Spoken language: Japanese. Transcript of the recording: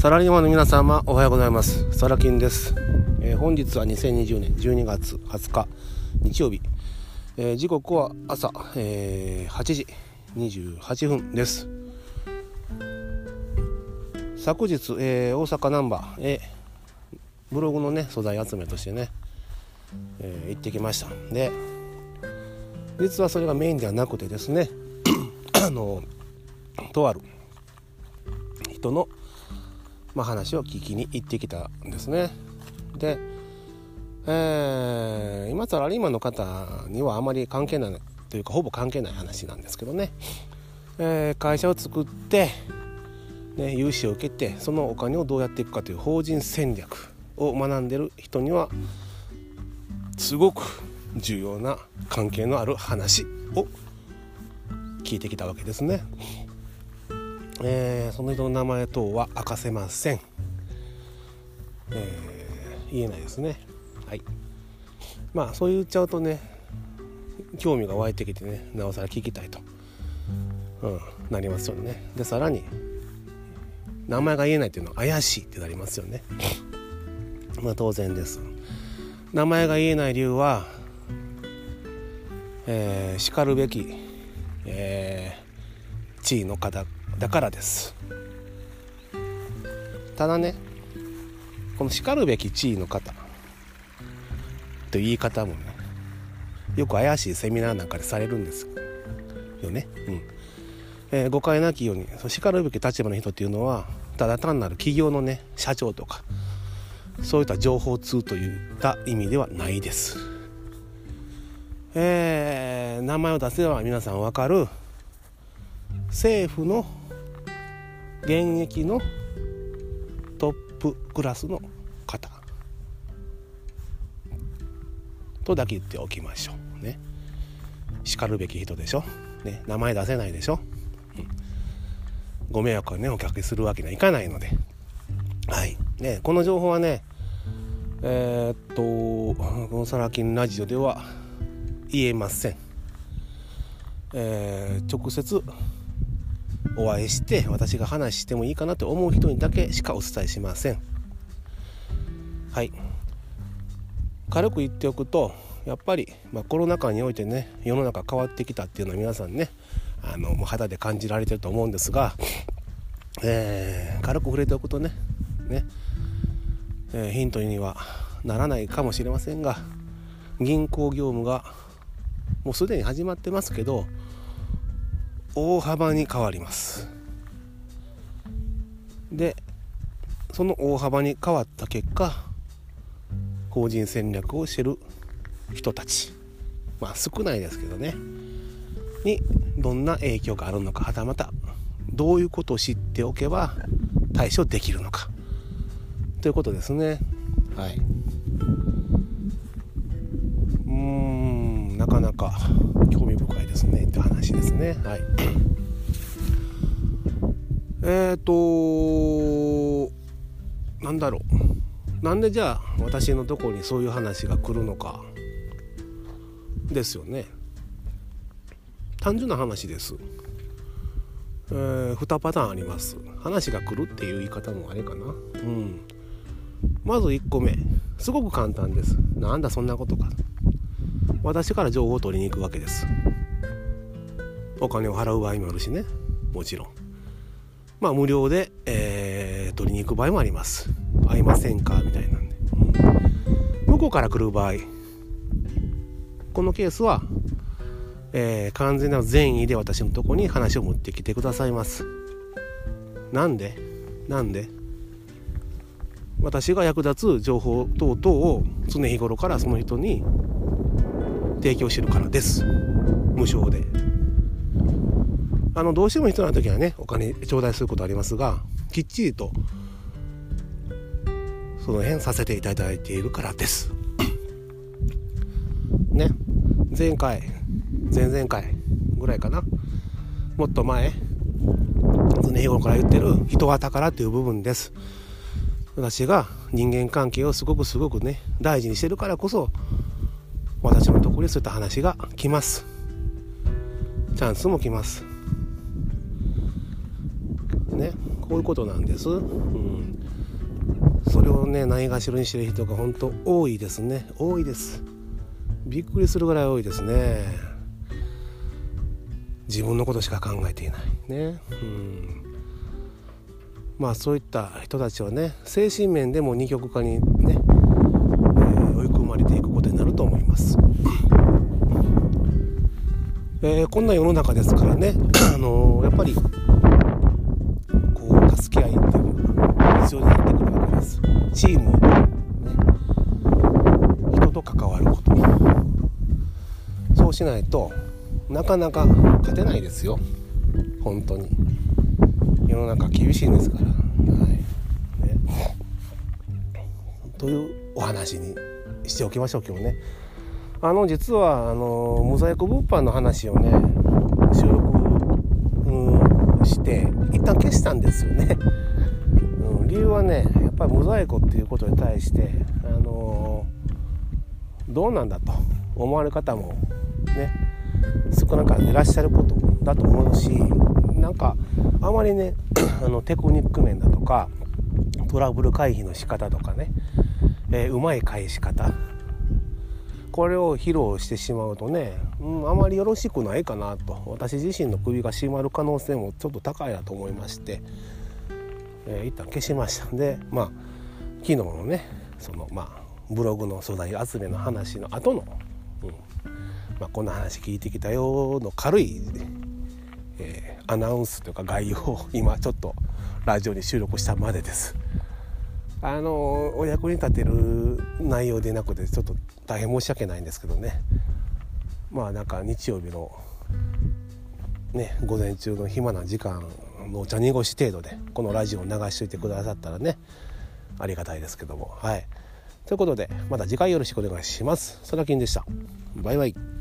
サラリーマンの皆様おはようございます。サラキンです、えー、本日は2020年12月20日日曜日、えー、時刻は朝、えー、8時28分です。昨日、え大阪ナンバーへブログのね素材集めとしてね、え行ってきました。で実はそれがメインではなくてですね あのとある人のまあ、話を聞きに行ってきたんですね。で、えー、今サラリーマンの方にはあまり関係ないというかほぼ関係ない話なんですけどね、えー、会社を作って、ね、融資を受けてそのお金をどうやっていくかという法人戦略を学んでる人にはすごく重要な関係のある話を聞いてきたわけですね。えー、その人の名前等は明かせません、えー、言えないですね。はい。まあそう言っちゃうとね興味が湧いてきてねなおさら聞きたいと、うん、なりますよね。でさらに名前が言えないっていうのは怪しいってなりますよね。まあ当然です。名前が言えない理由はえー、しかるべき、えー、地位の方だからです。ただねこのしかるべき地位の方という言い方もねよく怪しいセミナーなんかでされるんですよね、うん。えー、誤解なきようにしかるべき立場の人っていうのはただ単なる企業のね社長とかそういった情報通といった意味ではないです。えー、名前を出せば皆さん分かる政府の現役のトップクラスの方とだけ言っておきましょうね。しかるべき人でしょ、ね、名前出せないでしょ、うん、ご迷惑をねお客にするわけにはいかないので。はい。ねこの情報はねえー、っとこのサラ金ラジオでは言えません。えー、直接お会いして私が話してもいいかなと思う人にだけしかお伝えしません。はい。軽く言っておくとやっぱり、まあ、コロナ禍においてね世の中変わってきたっていうのは皆さんねあのもう肌で感じられてると思うんですが、えー、軽く触れておくとねね、えー、ヒントにはならないかもしれませんが銀行業務がもうすでに始まってますけど大幅に変わります。でその大幅に変わった結果法人戦略をしてる人たち。まあ少ないですけどね。にどんな影響があるのかはたまたどういうことを知っておけば対処できるのか。ということですね。はいうーんなかなか興味深いですねって話ですね。はい。えっ、ー、となんだろう。なんでじゃあ私のとこにそういう話が来るのか。ですよね。単純な話です、えー、2パターンあります。話が来るっていう言い方もあれかな。うん。まず1個目。すごく簡単です。なんだそんなことか。私から情報を取りに行くわけです。お金を払う場合もあるしね。もちろん。まあ無料で、えー、取りに行く場合もあります。会いませんかみたいなんで、うん、向こうから来る場合。このケースは、えー、完全な善意で私のとこに話を持ってきてくださいます。なんで？なんで？私が役立つ情報等々を常日頃からその人に提供してるからです。無償で。あのどうしても必要な時はねお金頂戴することありますがきっちりとその辺させていただいているからです。ね。前回前々回ぐらいかな。もっと前常日頃から言ってる人は宝っていう部分です。私が人間関係をすごくすごくね大事にしてるからこそ私のところにそういった話が来ます。チャンスも来ます。ねこういうことなんです、うん、それをねないがしろにしてる人が本当多いですね。多いです。びっくりするぐらい多いですね。自分のことしか考えていない。ね。うん。まあそういった人たちはね精神面でも二極化にね、えー、追い込まれていくことになると思います。えー、こんな世の中ですからね、あのー、やっぱりこう助け合いっていうのが必要になってくるわけです。チーム、ね、人と関わること。そうしないとなかなか勝てないですよ。本当に。世の中厳しいんですから、はい。ね、というお話にしておきましょう今日ね。あの実はあのモザイク物販の話をね収録、うん、して一旦消したんですよね、うん、理由はねやっぱりモザイクっていうことに対してあのどうなんだと思われる方もね少なからいらっしゃることだと思うしなんかあまりね あのテクニック面だとかトラブル回避の仕方とかね、えー、うまい返し方これを披露してしまうとね、うん、あまりよろしくないかなと私自身の首が締まる可能性もちょっと高いなと思いまして、えー、一旦消しましたんでまあ昨日のねそのまあブログの素材集めの話の後の、うんまあ、こんな話聞いてきたよの軽い、えー、アナウンスというか概要を今ちょっとラジオに収録したまでです。あのお役に立てる内容でなくてちょっと大変申し訳ないんですけどねまあなんか日曜日のね午前中の暇な時間のお茶濁し程度でこのラジオを流しといてくださったらねありがたいですけどもはいということでまた次回よろしくお願いします。そらきんでした。バイバイ。